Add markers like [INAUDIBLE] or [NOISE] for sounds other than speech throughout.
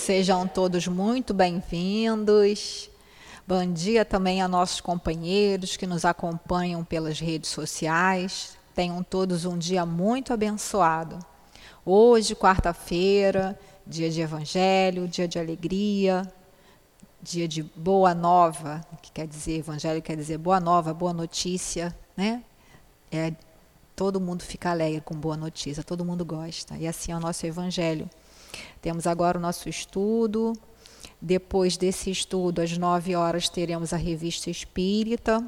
Sejam todos muito bem-vindos. Bom dia também a nossos companheiros que nos acompanham pelas redes sociais. Tenham todos um dia muito abençoado. Hoje, quarta-feira, dia de evangelho, dia de alegria, dia de boa nova, que quer dizer, evangelho quer dizer boa nova, boa notícia, né? É, todo mundo fica alegre com boa notícia, todo mundo gosta. E assim é o nosso evangelho. Temos agora o nosso estudo. Depois desse estudo, às nove horas, teremos a revista espírita.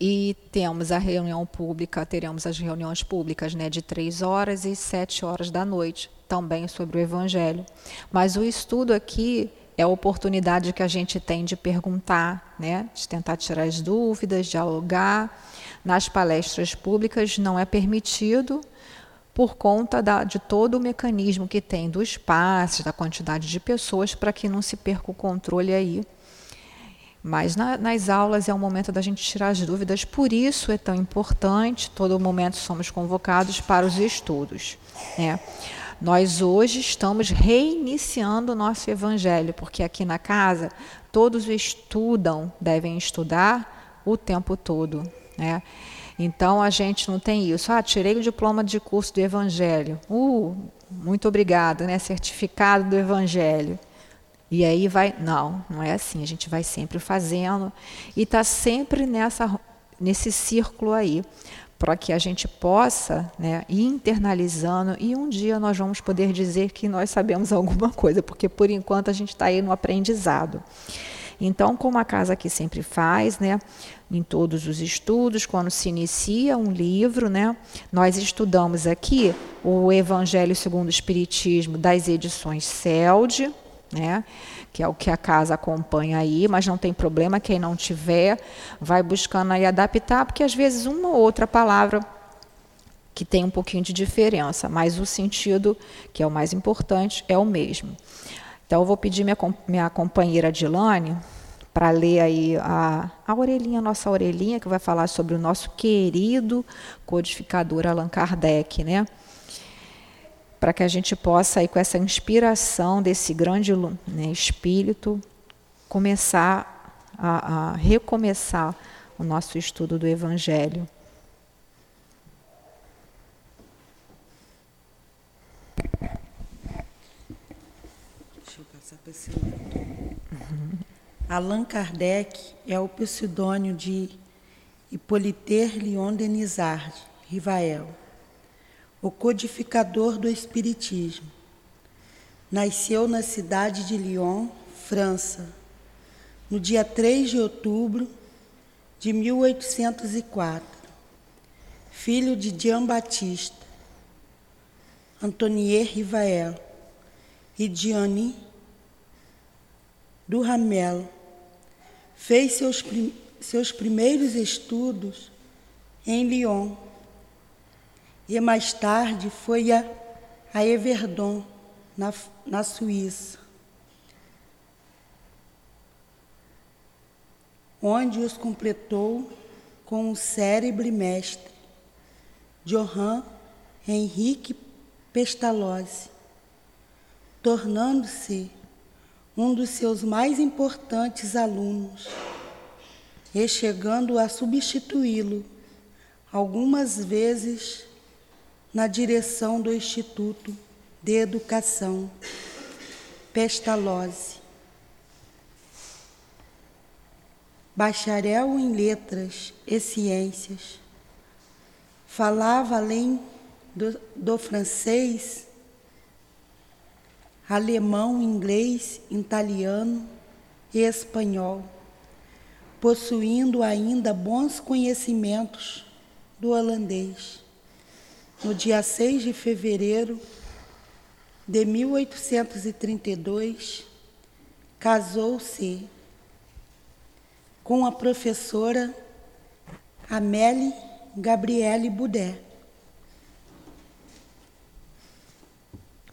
E temos a reunião pública, teremos as reuniões públicas né, de três horas e sete horas da noite, também sobre o Evangelho. Mas o estudo aqui é a oportunidade que a gente tem de perguntar, né, de tentar tirar as dúvidas, dialogar. Nas palestras públicas não é permitido, por conta da, de todo o mecanismo que tem do espaço, da quantidade de pessoas, para que não se perca o controle aí. Mas na, nas aulas é o momento da gente tirar as dúvidas, por isso é tão importante, todo momento somos convocados para os estudos. Né? Nós hoje estamos reiniciando o nosso evangelho, porque aqui na casa todos estudam, devem estudar o tempo todo. Né? Então a gente não tem isso. Ah, tirei o diploma de curso do Evangelho. Uh, muito obrigada, né? Certificado do Evangelho. E aí vai. Não, não é assim. A gente vai sempre fazendo e está sempre nessa, nesse círculo aí, para que a gente possa né, ir internalizando e um dia nós vamos poder dizer que nós sabemos [LAUGHS] alguma coisa, porque por enquanto a gente está aí no aprendizado. Então, como a casa aqui sempre faz, né, em todos os estudos, quando se inicia um livro, né, nós estudamos aqui o Evangelho segundo o Espiritismo das edições CELD, né, que é o que a casa acompanha aí, mas não tem problema, quem não tiver, vai buscando aí adaptar, porque às vezes uma ou outra palavra que tem um pouquinho de diferença, mas o sentido, que é o mais importante, é o mesmo. Então, eu vou pedir minha, minha companheira Dilane para ler aí a, a orelhinha, a nossa orelhinha, que vai falar sobre o nosso querido codificador Allan Kardec, né? Para que a gente possa, aí, com essa inspiração desse grande né, espírito, começar a, a recomeçar o nosso estudo do Evangelho. esse uhum. Allan Kardec é o pseudônimo de Hippolyte Leon Denisard Rivael, o codificador do Espiritismo. Nasceu na cidade de Lyon, França, no dia 3 de outubro de 1804, filho de Jean Baptiste, Antonier Rivael e Diane do Ramel. Fez seus, prim seus primeiros estudos em Lyon. E mais tarde foi a, a Everdon, na, na Suíça, onde os completou com o cérebro mestre, Johann Henrique Pestalozzi, tornando-se um dos seus mais importantes alunos, e chegando a substituí-lo algumas vezes na direção do Instituto de Educação Pestalozzi. Bacharel em Letras e Ciências, falava além do, do francês alemão, inglês, italiano e espanhol, possuindo ainda bons conhecimentos do holandês. No dia 6 de fevereiro de 1832, casou-se com a professora Amélie Gabriele Boudet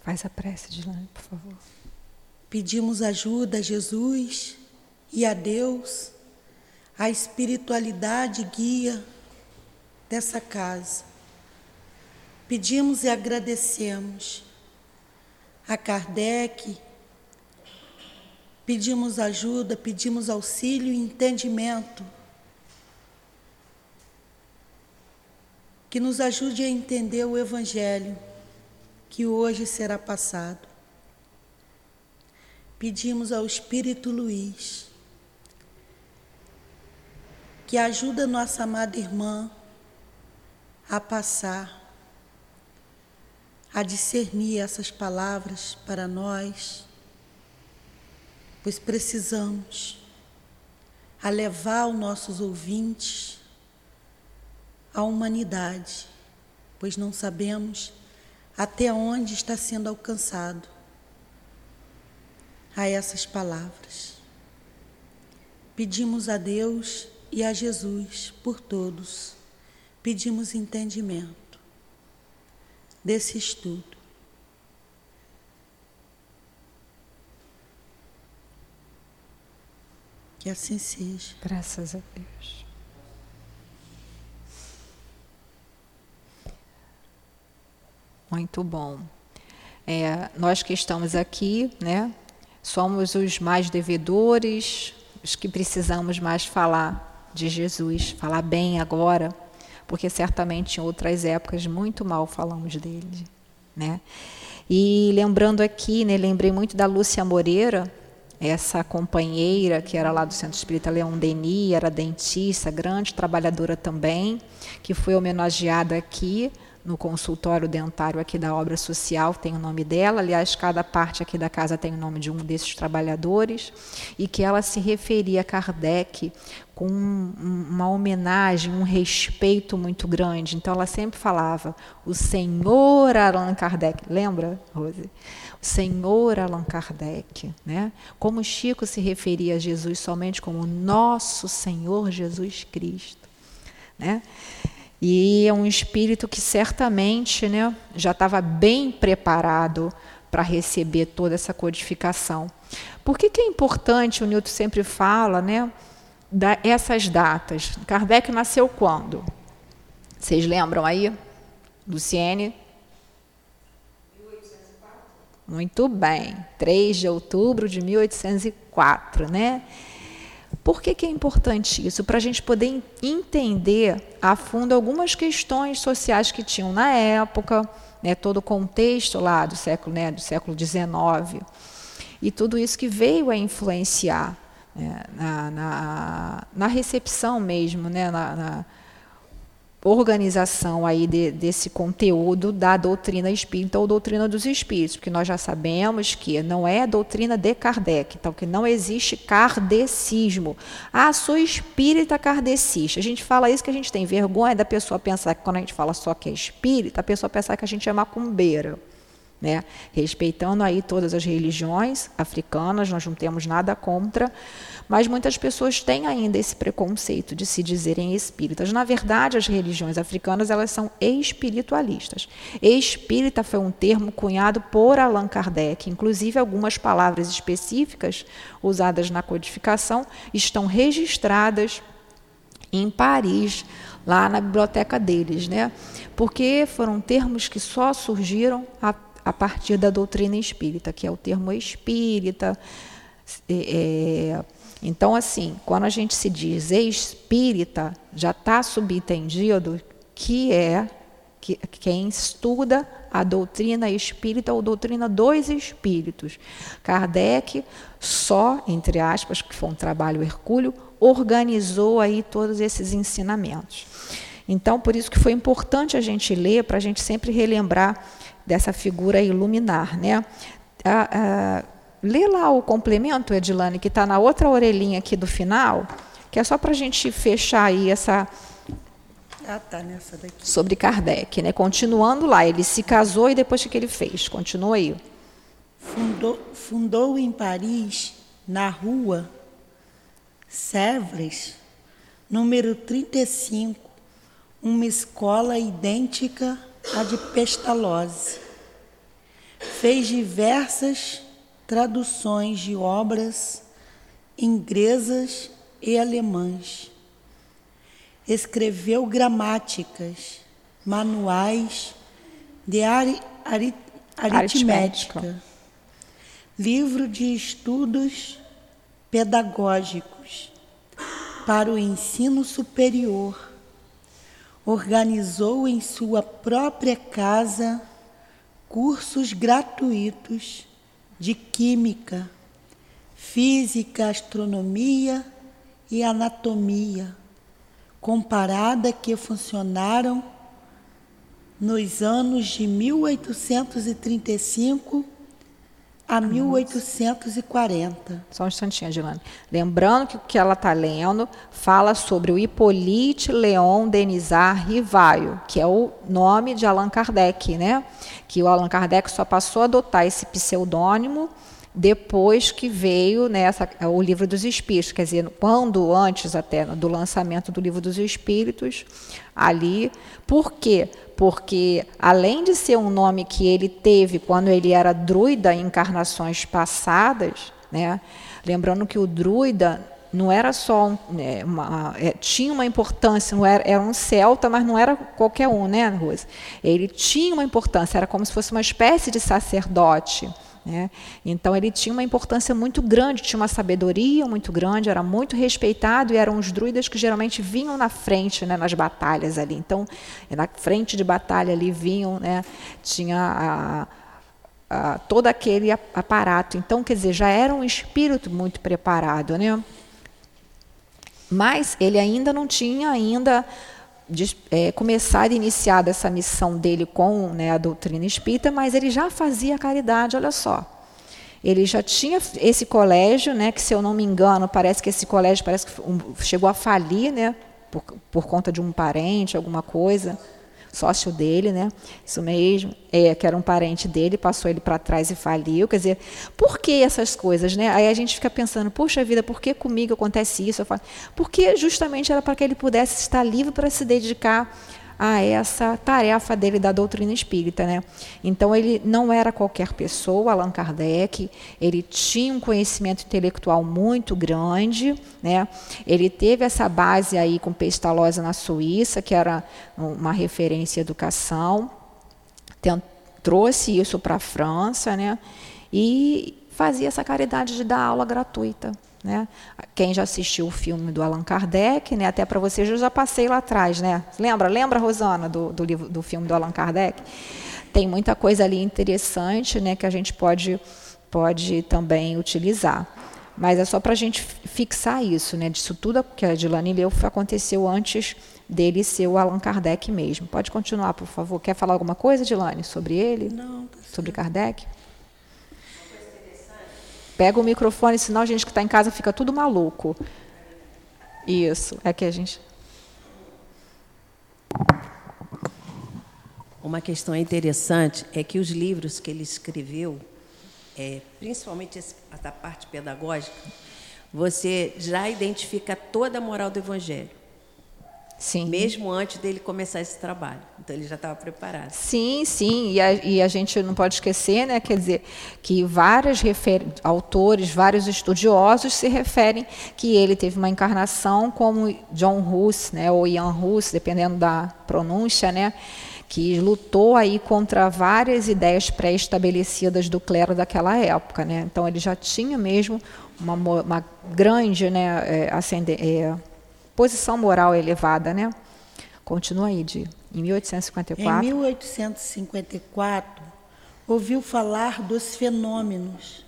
Faz a prece, Dilane, por favor. Pedimos ajuda a Jesus e a Deus, a espiritualidade guia dessa casa. Pedimos e agradecemos a Kardec, pedimos ajuda, pedimos auxílio e entendimento. Que nos ajude a entender o Evangelho que hoje será passado. Pedimos ao Espírito Luiz que ajuda nossa amada irmã a passar, a discernir essas palavras para nós, pois precisamos a levar os nossos ouvintes à humanidade, pois não sabemos até onde está sendo alcançado a essas palavras. Pedimos a Deus e a Jesus por todos. Pedimos entendimento desse estudo. Que assim seja. Graças a Deus. Muito bom. É, nós que estamos aqui, né, somos os mais devedores, os que precisamos mais falar de Jesus, falar bem agora, porque certamente em outras épocas muito mal falamos dele, né? E lembrando aqui, né, lembrei muito da Lúcia Moreira, essa companheira que era lá do Centro Espírita Leão Denis, era dentista, grande trabalhadora também, que foi homenageada aqui no consultório dentário aqui da obra social, tem o nome dela. Aliás, cada parte aqui da casa tem o nome de um desses trabalhadores, e que ela se referia a Kardec com uma homenagem, um respeito muito grande. Então, ela sempre falava: o Senhor Allan Kardec. Lembra, Rose? O Senhor Allan Kardec. Né? Como Chico se referia a Jesus somente como nosso Senhor Jesus Cristo. Né? E é um espírito que certamente né, já estava bem preparado para receber toda essa codificação. Por que, que é importante, o Newton sempre fala, né, da, essas datas? Kardec nasceu quando? Vocês lembram aí? Luciene? 1804. Muito bem, 3 de outubro de 1804, né? Por que, que é importante isso? Para a gente poder entender a fundo algumas questões sociais que tinham na época, né, todo o contexto lá do século, né, do século XIX, e tudo isso que veio a influenciar né, na, na, na, recepção mesmo, né, na, na organização aí de, desse conteúdo da doutrina espírita ou doutrina dos espíritos, porque nós já sabemos que não é a doutrina de Kardec, então que não existe kardecismo. Ah, sou espírita kardecista. A gente fala isso que a gente tem vergonha da pessoa pensar que quando a gente fala só que é espírita, a pessoa pensar que a gente é macumbeira. Né? Respeitando aí todas as religiões africanas, nós não temos nada contra, mas muitas pessoas têm ainda esse preconceito de se dizerem espíritas. Na verdade, as religiões africanas elas são espiritualistas. Espírita foi um termo cunhado por Allan Kardec. Inclusive, algumas palavras específicas usadas na codificação estão registradas em Paris, lá na biblioteca deles, né? Porque foram termos que só surgiram a, a partir da doutrina espírita, que é o termo espírita. É, então, assim, quando a gente se diz espírita, já está subentendido que é que, quem estuda a doutrina espírita ou doutrina dos espíritos. Kardec, só, entre aspas, que foi um trabalho hercúleo, organizou aí todos esses ensinamentos. Então, por isso que foi importante a gente ler, para a gente sempre relembrar dessa figura iluminar. Né? A, a, Lê lá o complemento, Edilane, que está na outra orelhinha aqui do final, que é só para a gente fechar aí essa. Ah, tá, nessa daqui. Sobre Kardec, né? Continuando lá, ele se casou e depois o que ele fez? Continua aí. Fundou, fundou em Paris, na rua Sèvres, número 35, uma escola idêntica à de Pestalozzi. Fez diversas traduções de obras inglesas e alemãs. Escreveu gramáticas, manuais de ari, ari, aritmética, livro de estudos pedagógicos para o ensino superior. Organizou em sua própria casa cursos gratuitos de química, física, astronomia e anatomia comparada que funcionaram nos anos de 1835 a 1840. Só um instantinho, Adilane. Lembrando que o que ela está lendo fala sobre o Hippolyte Leon Denisard Rivaio, que é o nome de Allan Kardec, né? Que o Allan Kardec só passou a adotar esse pseudônimo depois que veio né, o livro dos Espíritos, quer dizer, quando antes até do lançamento do livro dos Espíritos, ali. Por quê? Porque além de ser um nome que ele teve quando ele era druida em encarnações passadas, né, lembrando que o druida não era só um, é, uma, é, tinha uma importância, não era, era um celta, mas não era qualquer um, né, Rosa? Ele tinha uma importância, era como se fosse uma espécie de sacerdote. Né? Então ele tinha uma importância muito grande, tinha uma sabedoria muito grande, era muito respeitado e eram os druidas que geralmente vinham na frente, né, nas batalhas ali. Então, na frente de batalha ali vinham, né, tinha a, a, todo aquele aparato. Então, quer dizer, já era um espírito muito preparado, né? Mas ele ainda não tinha ainda de, é, começar e iniciar essa missão dele com né, a doutrina espírita, mas ele já fazia caridade, olha só. Ele já tinha esse colégio, né, que se eu não me engano, parece que esse colégio parece que chegou a falir, né, por, por conta de um parente, alguma coisa sócio dele, né? Isso mesmo, é, que era um parente dele, passou ele para trás e faliu. Quer dizer, por que essas coisas, né? Aí a gente fica pensando, puxa vida, por que comigo acontece isso? Eu falo, porque justamente era para que ele pudesse estar livre para se dedicar a essa tarefa dele da doutrina espírita. Né? Então, ele não era qualquer pessoa, Allan Kardec, ele tinha um conhecimento intelectual muito grande, né? ele teve essa base aí com Pestalozzi na Suíça, que era uma referência em educação, trouxe isso para a França, né? e fazia essa caridade de dar aula gratuita. Né? Quem já assistiu o filme do Allan Kardec, né? até para vocês eu já passei lá atrás, né? Lembra, lembra, Rosana, do, do, livro, do filme do Allan Kardec? Tem muita coisa ali interessante né, que a gente pode, pode também utilizar. Mas é só para a gente fixar isso, né? Disso tudo que a Dilane leu aconteceu antes dele ser o Allan Kardec mesmo. Pode continuar, por favor. Quer falar alguma coisa, Dilane, sobre ele? Não. Tá sobre Kardec? Pega o microfone, senão a gente que está em casa fica tudo maluco. Isso, é que a gente. Uma questão interessante é que os livros que ele escreveu, é, principalmente essa parte pedagógica, você já identifica toda a moral do Evangelho. Sim. Mesmo antes dele começar esse trabalho. Então ele já estava preparado. Sim, sim. E a, e a, gente não pode esquecer, né, quer dizer, que vários autores, vários estudiosos se referem que ele teve uma encarnação como John Hus, né, ou Ian Hus, dependendo da pronúncia, né, que lutou aí contra várias ideias pré-estabelecidas do clero daquela época. Né? Então ele já tinha mesmo uma, uma grande né, é, ascendência. Posição moral elevada, né? Continua aí, de, em 1854. Em 1854, ouviu falar dos fenômenos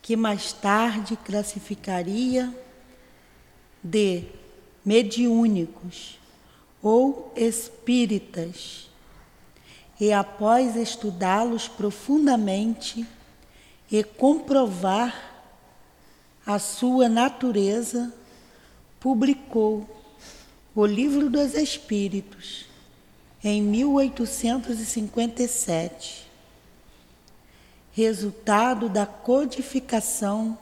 que mais tarde classificaria de mediúnicos ou espíritas. E após estudá-los profundamente e comprovar a sua natureza, publicou o Livro dos Espíritos em 1857, resultado da codificação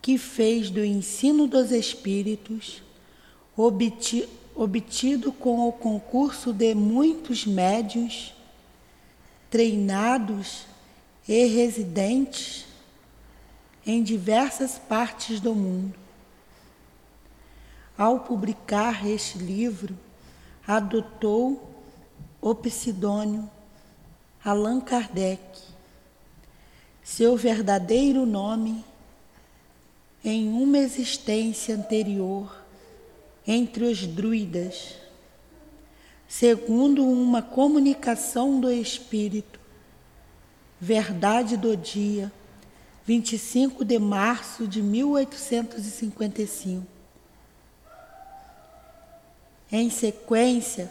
que fez do ensino dos Espíritos, obtido com o concurso de muitos médios treinados e residentes em diversas partes do mundo ao publicar este livro, adotou o pseudônimo Allan Kardec, seu verdadeiro nome em uma existência anterior entre os druidas, segundo uma comunicação do Espírito, Verdade do Dia, 25 de março de 1855. Em sequência,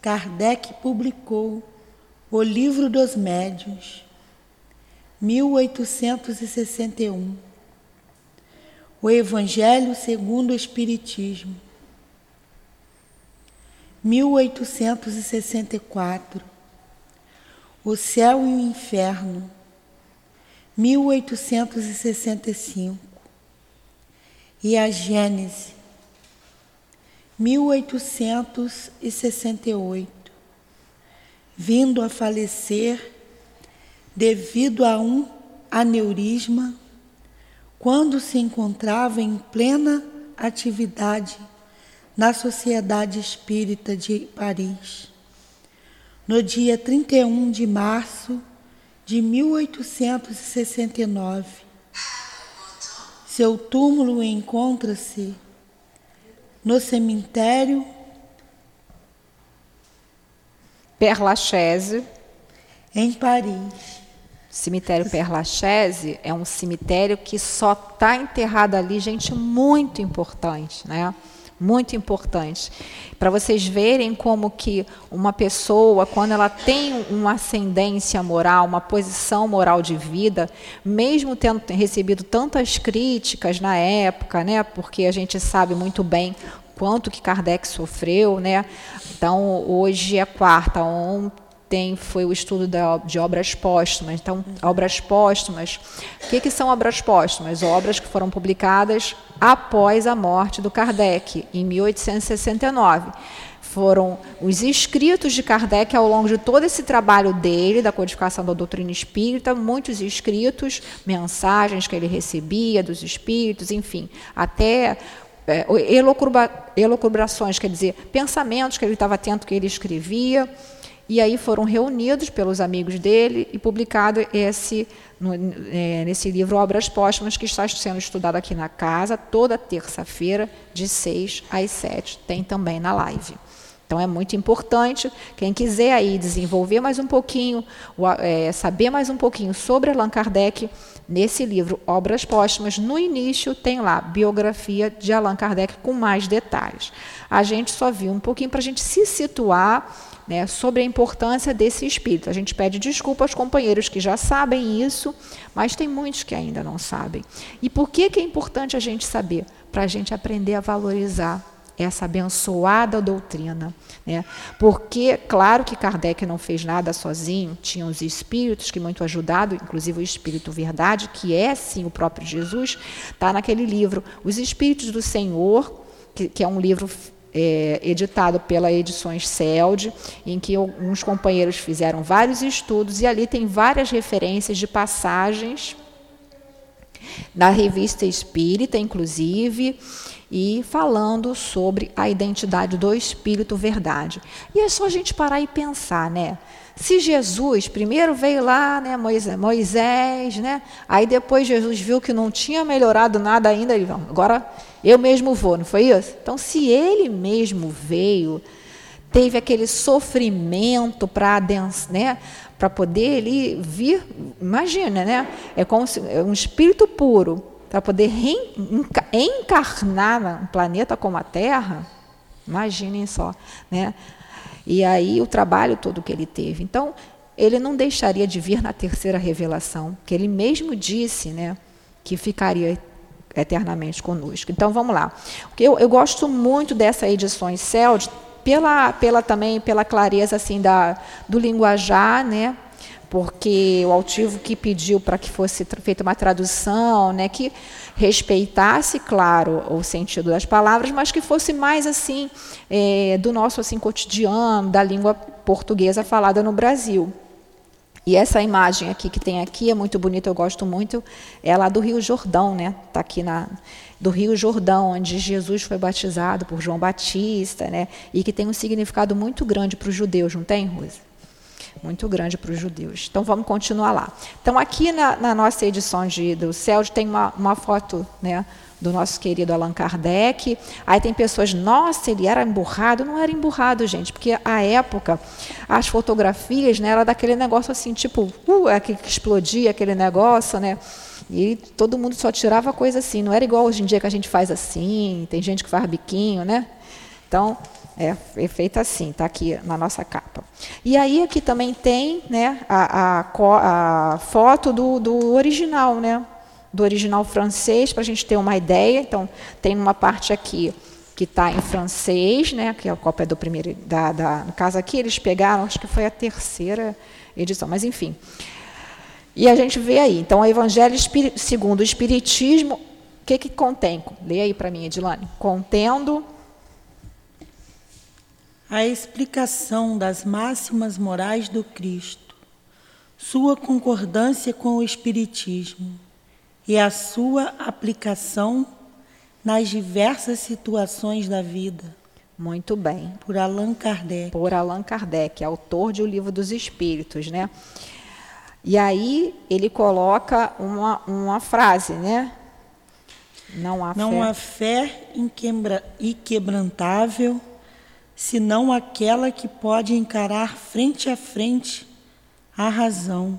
Kardec publicou O Livro dos Médiuns, 1861. O Evangelho segundo o Espiritismo, 1864. O Céu e o Inferno, 1865. E a Gênese, 1868. Vindo a falecer devido a um aneurisma quando se encontrava em plena atividade na Sociedade Espírita de Paris, no dia 31 de março de 1869. Seu túmulo encontra-se no cemitério Père Lachaise, em Paris. Cemitério Père Lachaise é um cemitério que só está enterrado ali gente muito importante, né? Muito importante. Para vocês verem como que uma pessoa, quando ela tem uma ascendência moral, uma posição moral de vida, mesmo tendo recebido tantas críticas na época, né? Porque a gente sabe muito bem quanto que Kardec sofreu, né? Então, hoje é quarta, ontem tem foi o estudo da, de obras póstumas. Então, obras póstumas, o que, que são obras póstumas? Obras que foram publicadas após a morte do Kardec, em 1869. Foram os escritos de Kardec ao longo de todo esse trabalho dele, da codificação da doutrina espírita, muitos escritos, mensagens que ele recebia dos espíritos, enfim, até é, elocubrações, quer dizer, pensamentos que ele estava atento que ele escrevia. E aí foram reunidos pelos amigos dele e publicado esse no, é, nesse livro Obras Póstumas, que está sendo estudado aqui na casa toda terça-feira, de 6 às 7. Tem também na live. Então é muito importante, quem quiser aí desenvolver mais um pouquinho, é, saber mais um pouquinho sobre Allan Kardec, nesse livro Obras Póstumas, no início tem lá biografia de Allan Kardec com mais detalhes. A gente só viu um pouquinho para a gente se situar né, sobre a importância desse espírito. A gente pede desculpa aos companheiros que já sabem isso, mas tem muitos que ainda não sabem. E por que, que é importante a gente saber? Para a gente aprender a valorizar essa abençoada doutrina. Né? Porque, claro que Kardec não fez nada sozinho, tinha os espíritos que muito ajudaram, inclusive o Espírito Verdade, que é sim o próprio Jesus, está naquele livro, Os Espíritos do Senhor, que, que é um livro é, editado pela Edições CELD, em que alguns companheiros fizeram vários estudos e ali tem várias referências de passagens da revista Espírita, inclusive, e falando sobre a identidade do Espírito Verdade. E é só a gente parar e pensar, né? Se Jesus primeiro veio lá, né, Moisés, né? Aí depois Jesus viu que não tinha melhorado nada ainda, ele agora eu mesmo vou, não foi isso? Então, se ele mesmo veio, teve aquele sofrimento para né, para poder ele vir, imagina, né? É como se é um espírito puro para poder reencarnar num planeta como a Terra. Imaginem só, né? E aí o trabalho todo que ele teve. Então, ele não deixaria de vir na terceira revelação, que ele mesmo disse, né, que ficaria eternamente conosco. Então, vamos lá. Eu, eu gosto muito dessa edição CELD, pela, pela também pela clareza assim da, do linguajar, né? porque o altivo que pediu para que fosse feita uma tradução, né, que respeitasse, claro, o sentido das palavras, mas que fosse mais assim é, do nosso assim cotidiano, da língua portuguesa falada no Brasil. E essa imagem aqui que tem aqui é muito bonita, eu gosto muito, é lá do Rio Jordão, né? Está aqui na do Rio Jordão, onde Jesus foi batizado por João Batista, né? E que tem um significado muito grande para os judeus, não tem, Rosa? muito grande para os judeus. Então vamos continuar lá. Então aqui na, na nossa edição de, do CELD tem uma, uma foto né, do nosso querido Allan Kardec. Aí tem pessoas, nossa, ele era emburrado. Não era emburrado, gente, porque a época, as fotografias, né, era daquele negócio assim, tipo, uh, é que explodia aquele negócio, né? E todo mundo só tirava coisa assim. Não era igual hoje em dia que a gente faz assim, tem gente que faz biquinho, né? Então, é, é feita assim, está aqui na nossa capa. E aí aqui também tem né, a, a, a foto do, do original, né? Do original francês, para a gente ter uma ideia. Então, tem uma parte aqui que está em francês, né, que é a cópia do primeiro, da, da, no caso aqui eles pegaram, acho que foi a terceira edição, mas enfim. E a gente vê aí, então o Evangelho segundo o Espiritismo, o que, que contém? Leia aí para mim, Edilane. Contendo a explicação das máximas morais do Cristo, sua concordância com o Espiritismo e a sua aplicação nas diversas situações da vida. Muito bem. Por Allan Kardec. Por Allan Kardec, autor de O Livro dos Espíritos, né? E aí ele coloca uma, uma frase, né? Não há Não fé. há fé inquebrantável senão aquela que pode encarar frente a frente a razão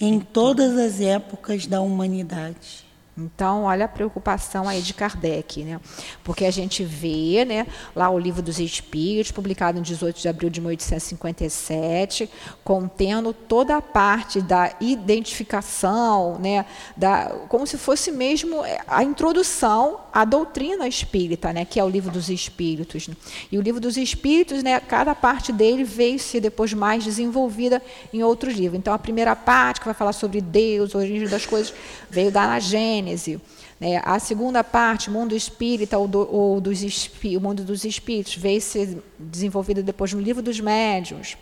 em todas as épocas da humanidade. Então, olha a preocupação aí de Kardec, né? Porque a gente vê, né, lá o Livro dos Espíritos, publicado em 18 de abril de 1857, contendo toda a parte da identificação, né, da, como se fosse mesmo é, a introdução à doutrina espírita, né, que é o Livro dos Espíritos. E o Livro dos Espíritos, né, cada parte dele veio ser depois mais desenvolvida em outros livros. Então, a primeira parte, que vai falar sobre Deus, origem das coisas, veio da Gênesis, Gênese. Né? A segunda parte, mundo espírita ou, do, ou dos o mundo dos espíritos, veio ser desenvolvida depois no livro dos médiuns.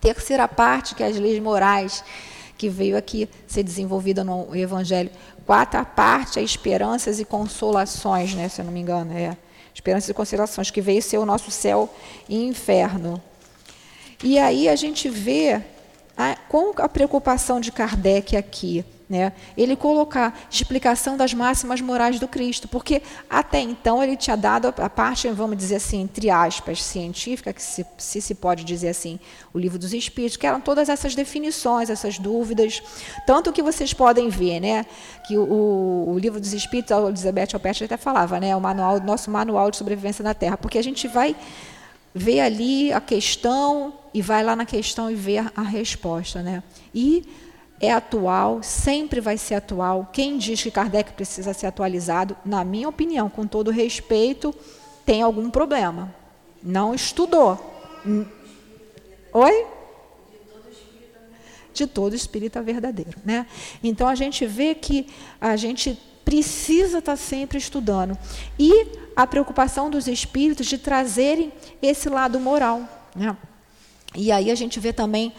Terceira parte, que é as leis morais, que veio aqui ser desenvolvida no Evangelho. Quarta parte, é esperanças e consolações, né? se eu não me engano, é esperanças e consolações, que veio ser o nosso céu e inferno. E aí a gente vê a, com a preocupação de Kardec aqui, né, ele colocar explicação das máximas morais do Cristo, porque até então ele tinha dado a parte, vamos dizer assim, entre aspas, científica, que se, se, se pode dizer assim, o livro dos Espíritos, que eram todas essas definições, essas dúvidas, tanto que vocês podem ver, né, que o, o livro dos Espíritos, a Elizabeth Alpert até falava, né, o manual, nosso manual de sobrevivência na Terra, porque a gente vai ver ali a questão e vai lá na questão e ver a resposta, né, e é atual, sempre vai ser atual. Quem diz que Kardec precisa ser atualizado, na minha opinião, com todo respeito, tem algum problema. Não estudou. Oi? De todo espírita verdadeiro. Né? Então a gente vê que a gente precisa estar sempre estudando. E a preocupação dos espíritos de trazerem esse lado moral. Né? E aí a gente vê também.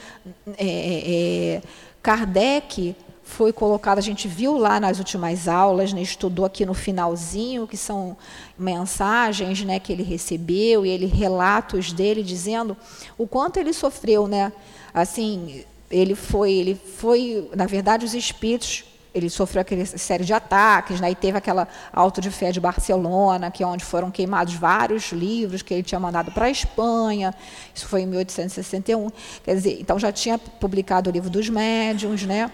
É, é, é Kardec foi colocado, a gente viu lá nas últimas aulas, né, estudou aqui no finalzinho, que são mensagens né, que ele recebeu e ele relatos dele dizendo o quanto ele sofreu, né? Assim, ele foi, ele foi, na verdade, os espíritos ele sofreu aquela série de ataques, né, e teve aquela auto de fé de Barcelona, que é onde foram queimados vários livros que ele tinha mandado para a Espanha. Isso foi em 1861. Quer dizer, então já tinha publicado o livro dos médiuns, né?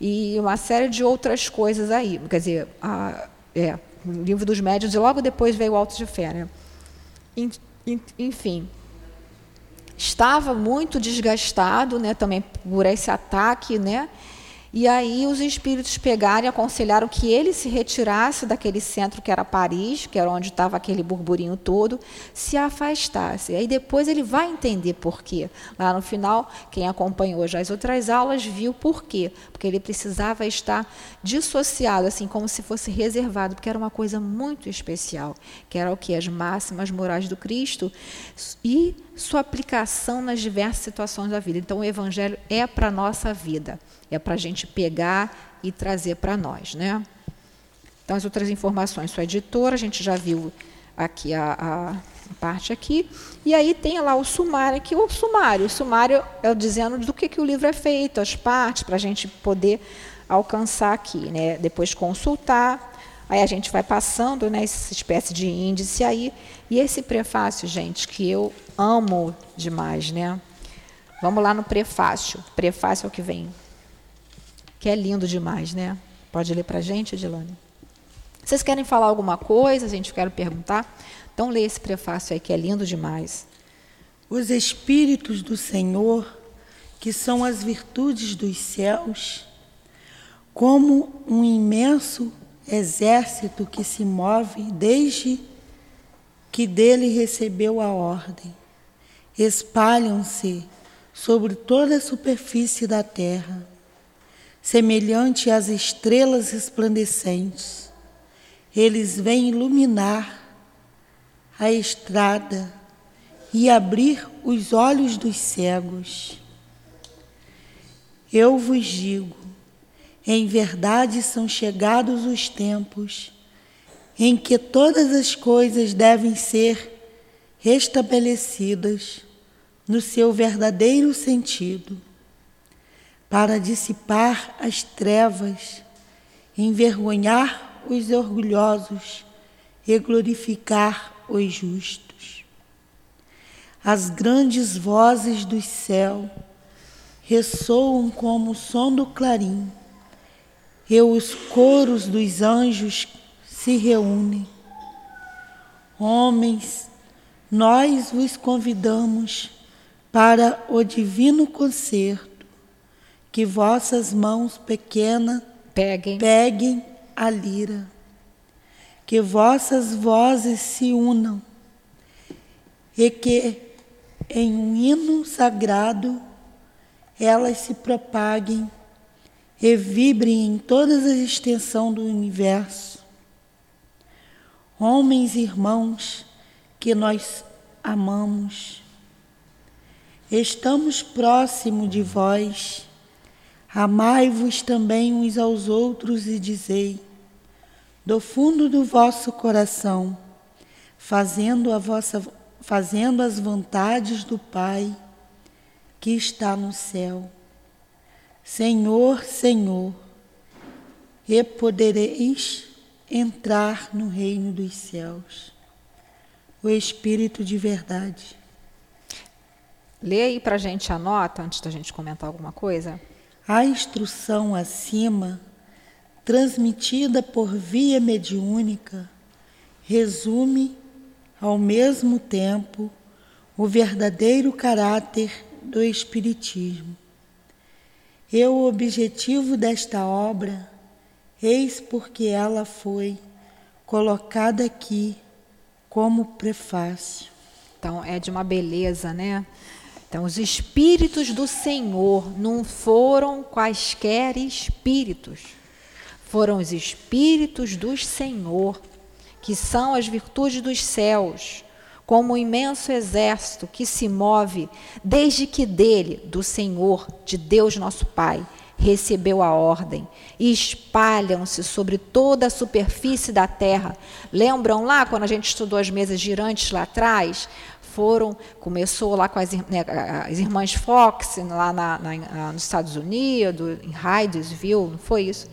E uma série de outras coisas aí. Quer dizer, a, é, o livro dos médiuns e logo depois veio o auto de fé, né? Enfim, estava muito desgastado, né, também por esse ataque, né? E aí os espíritos pegaram e aconselharam que ele se retirasse daquele centro que era Paris, que era onde estava aquele burburinho todo, se afastasse. Aí depois ele vai entender por quê. Lá no final, quem acompanhou já as outras aulas viu por quê. Porque ele precisava estar dissociado, assim como se fosse reservado, porque era uma coisa muito especial, que era o que? As máximas morais do Cristo e sua aplicação nas diversas situações da vida. Então o Evangelho é para a nossa vida é para a gente pegar e trazer para nós. Né? Então, as outras informações, sua editora, a gente já viu aqui a, a parte aqui. E aí tem lá o sumário aqui, o sumário. O sumário é dizendo do que, que o livro é feito, as partes, para a gente poder alcançar aqui, né? Depois consultar. Aí a gente vai passando, né, essa espécie de índice aí. E esse prefácio, gente, que eu amo demais, né? Vamos lá no prefácio. Prefácio é o que vem. Que é lindo demais, né? Pode ler para a gente, Edilane? Vocês querem falar alguma coisa? A gente quer perguntar? Então lê esse prefácio aí que é lindo demais. Os Espíritos do Senhor, que são as virtudes dos céus, como um imenso exército que se move desde que dele recebeu a ordem, espalham-se sobre toda a superfície da terra, semelhante às estrelas resplandecentes. Eles vêm iluminar a estrada e abrir os olhos dos cegos. Eu vos digo, em verdade são chegados os tempos em que todas as coisas devem ser restabelecidas no seu verdadeiro sentido, para dissipar as trevas, envergonhar os orgulhosos e glorificar os justos. As grandes vozes do céu ressoam como o som do clarim, e os coros dos anjos se reúnem. Homens, nós vos convidamos para o divino concerto, que vossas mãos pequenas peguem, peguem a lira que vossas vozes se unam e que em um hino sagrado elas se propaguem e vibrem em toda a extensão do universo. Homens e irmãos que nós amamos, estamos próximo de vós, amai-vos também uns aos outros e dizei, do fundo do vosso coração, fazendo a vossa fazendo as vontades do Pai que está no céu. Senhor, Senhor, e podereis entrar no reino dos céus. O Espírito de verdade. Lê aí para a gente a nota, antes da gente comentar alguma coisa. A instrução acima transmitida por via mediúnica, resume ao mesmo tempo o verdadeiro caráter do Espiritismo. E o objetivo desta obra, eis porque ela foi colocada aqui como prefácio. Então, é de uma beleza, né? Então, os espíritos do Senhor não foram quaisquer espíritos foram os espíritos do Senhor, que são as virtudes dos céus, como um imenso exército que se move desde que dele, do Senhor, de Deus nosso Pai, recebeu a ordem e espalham-se sobre toda a superfície da terra. Lembram lá quando a gente estudou as mesas girantes lá atrás? Foram, começou lá com as, né, as irmãs Fox, lá na, na, nos Estados Unidos, em Hydesville, não foi isso?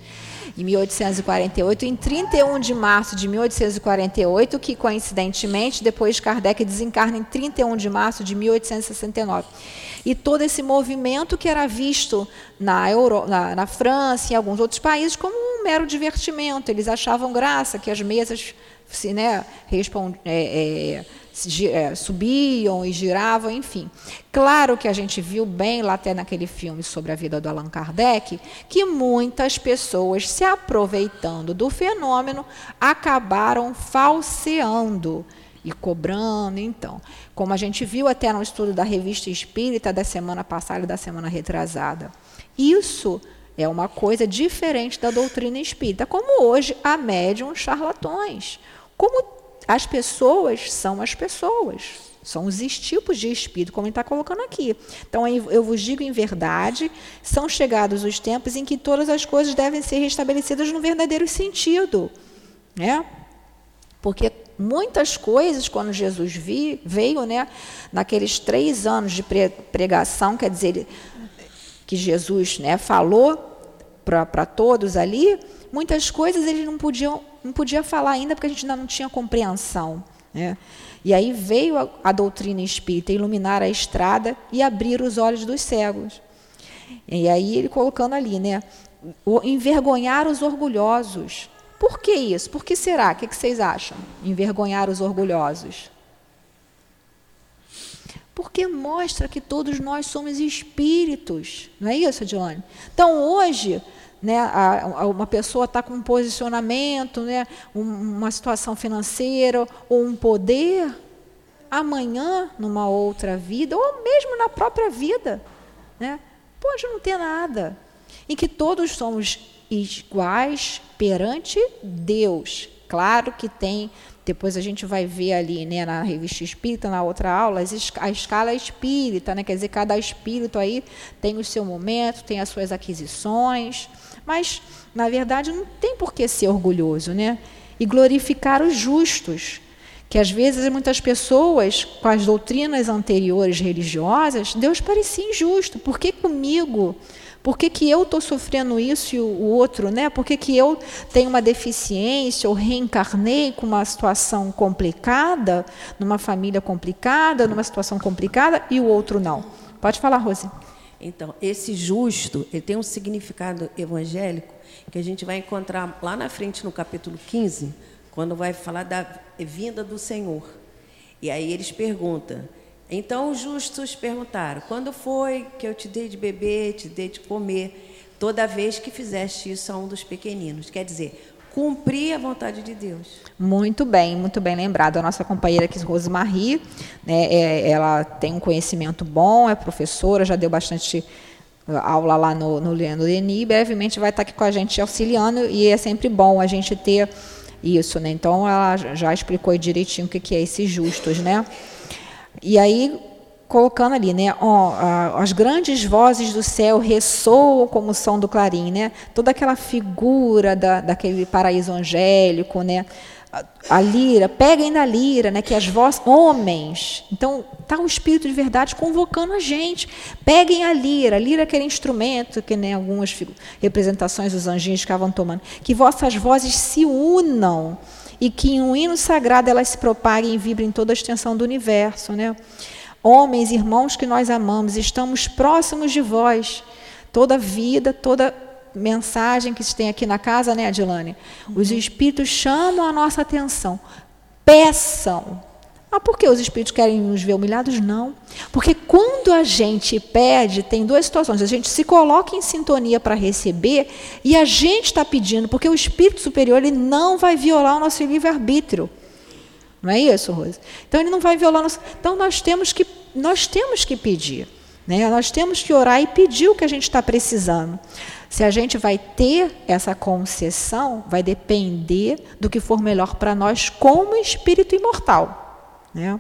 Em 1848, em 31 de março de 1848, que coincidentemente depois Kardec desencarna em 31 de março de 1869. E todo esse movimento que era visto na, Euro, na, na França e em alguns outros países como um mero divertimento, eles achavam graça que as mesas se, né, é, é, subiam e giravam, enfim. Claro que a gente viu bem lá até naquele filme sobre a vida do Allan Kardec que muitas pessoas se aproveitando do fenômeno acabaram falseando e cobrando, então. Como a gente viu até no estudo da revista Espírita da semana passada e da semana retrasada. Isso é uma coisa diferente da doutrina espírita, como hoje há médiums charlatões. Como as pessoas são as pessoas. São os tipos de espírito, como ele está colocando aqui. Então, eu vos digo em verdade: são chegados os tempos em que todas as coisas devem ser restabelecidas no verdadeiro sentido. Né? Porque muitas coisas quando Jesus vi, veio, né? Naqueles três anos de pregação, quer dizer, que Jesus, né, falou para todos ali, muitas coisas ele não podia, não podia falar ainda porque a gente ainda não tinha compreensão, né? E aí veio a, a doutrina espírita iluminar a estrada e abrir os olhos dos cegos. E aí ele colocando ali, né? envergonhar os orgulhosos. Por que isso? Por que será? O que vocês acham? Envergonhar os orgulhosos. Porque mostra que todos nós somos espíritos. Não é isso, Johnny? Então, hoje, né, a, a, uma pessoa está com um posicionamento, né, um, uma situação financeira ou um poder, amanhã, numa outra vida, ou mesmo na própria vida, né, pode não ter nada em que todos somos iguais perante Deus. Claro que tem, depois a gente vai ver ali né, na revista espírita, na outra aula, a escala espírita, né, quer dizer, cada espírito aí tem o seu momento, tem as suas aquisições, mas, na verdade, não tem por que ser orgulhoso, né? E glorificar os justos, que às vezes muitas pessoas, com as doutrinas anteriores religiosas, Deus parecia injusto. Por que comigo? Por que, que eu estou sofrendo isso e o outro, né? Por que, que eu tenho uma deficiência ou reencarnei com uma situação complicada, numa família complicada, numa situação complicada e o outro não? Pode falar, Rose. Então, esse justo, ele tem um significado evangélico que a gente vai encontrar lá na frente no capítulo 15, quando vai falar da vinda do Senhor. E aí eles perguntam: então os justos perguntaram: Quando foi que eu te dei de beber, te dei de comer, toda vez que fizeste isso a um dos pequeninos? Quer dizer, cumprir a vontade de Deus. Muito bem, muito bem lembrado. A nossa companheira aqui, Rosemarie, né, é, ela tem um conhecimento bom, é professora, já deu bastante uh, aula lá no, no Leandro Denis, brevemente vai estar aqui com a gente auxiliando, e é sempre bom a gente ter isso, né? Então, ela já explicou direitinho o que é esses justos, né? E aí, colocando ali, né, ó, as grandes vozes do céu ressoam como o som do clarim, né? Toda aquela figura da, daquele paraíso angélico, né? A, lira, peguem da lira, né? Que as vozes, homens. Então, tá o Espírito de verdade convocando a gente. Peguem a lira, a lira é aquele instrumento que nem né, algumas representações dos anjinhos ficavam tomando. Que vossas vozes se unam e que em um hino sagrado elas se propaguem e vibrem em toda a extensão do universo. Né? Homens, irmãos que nós amamos, estamos próximos de vós. Toda vida, toda mensagem que se tem aqui na casa, né, Adilane? Os espíritos chamam a nossa atenção. Peçam, ah, por que os espíritos querem nos ver humilhados? Não. Porque quando a gente pede, tem duas situações. A gente se coloca em sintonia para receber e a gente está pedindo, porque o espírito superior ele não vai violar o nosso livre-arbítrio. Não é isso, Rose? Então ele não vai violar nosso. Então nós temos que, nós temos que pedir. Né? Nós temos que orar e pedir o que a gente está precisando. Se a gente vai ter essa concessão, vai depender do que for melhor para nós como espírito imortal. Né?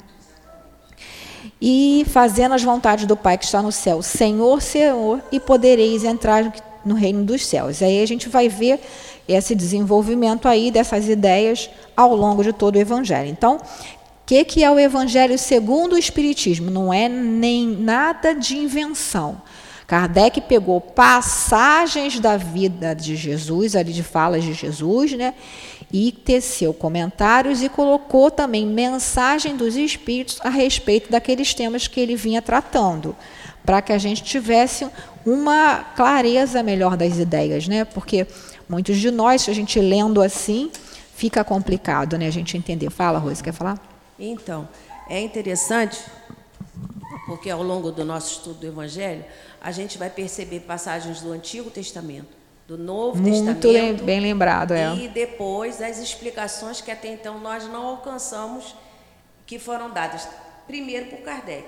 E fazendo as vontades do Pai que está no céu, Senhor, Senhor, e podereis entrar no reino dos céus. Aí a gente vai ver esse desenvolvimento aí dessas ideias ao longo de todo o Evangelho. Então, o que, que é o Evangelho segundo o Espiritismo? Não é nem nada de invenção. Kardec pegou passagens da vida de Jesus, ali de falas de Jesus, né? e teceu comentários e colocou também mensagem dos espíritos a respeito daqueles temas que ele vinha tratando, para que a gente tivesse uma clareza melhor das ideias, né? Porque muitos de nós, se a gente lendo assim, fica complicado, né? A gente entender. Fala, Rose, quer falar? Então, é interessante porque ao longo do nosso estudo do Evangelho, a gente vai perceber passagens do Antigo Testamento do Novo Muito Testamento. bem lembrado, é. E depois as explicações que até então nós não alcançamos, que foram dadas primeiro por Kardec.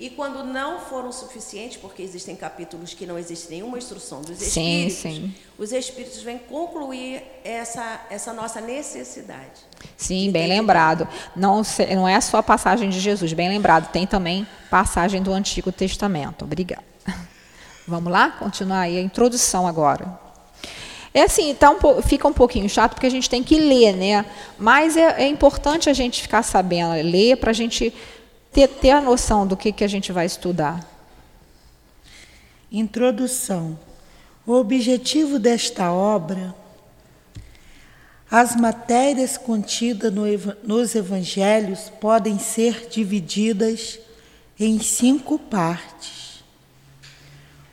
E quando não foram suficientes, porque existem capítulos que não existe nenhuma instrução dos espíritos, sim, sim. os espíritos vêm concluir essa, essa nossa necessidade. Sim, bem lembrado. Não, não é só a passagem de Jesus, bem lembrado, tem também passagem do Antigo Testamento. Obrigada. [LAUGHS] Vamos lá? Continuar aí a introdução agora. É assim, tá um, fica um pouquinho chato porque a gente tem que ler, né? Mas é, é importante a gente ficar sabendo ler para a gente ter, ter a noção do que, que a gente vai estudar. Introdução. O objetivo desta obra, as matérias contidas no, nos evangelhos podem ser divididas em cinco partes.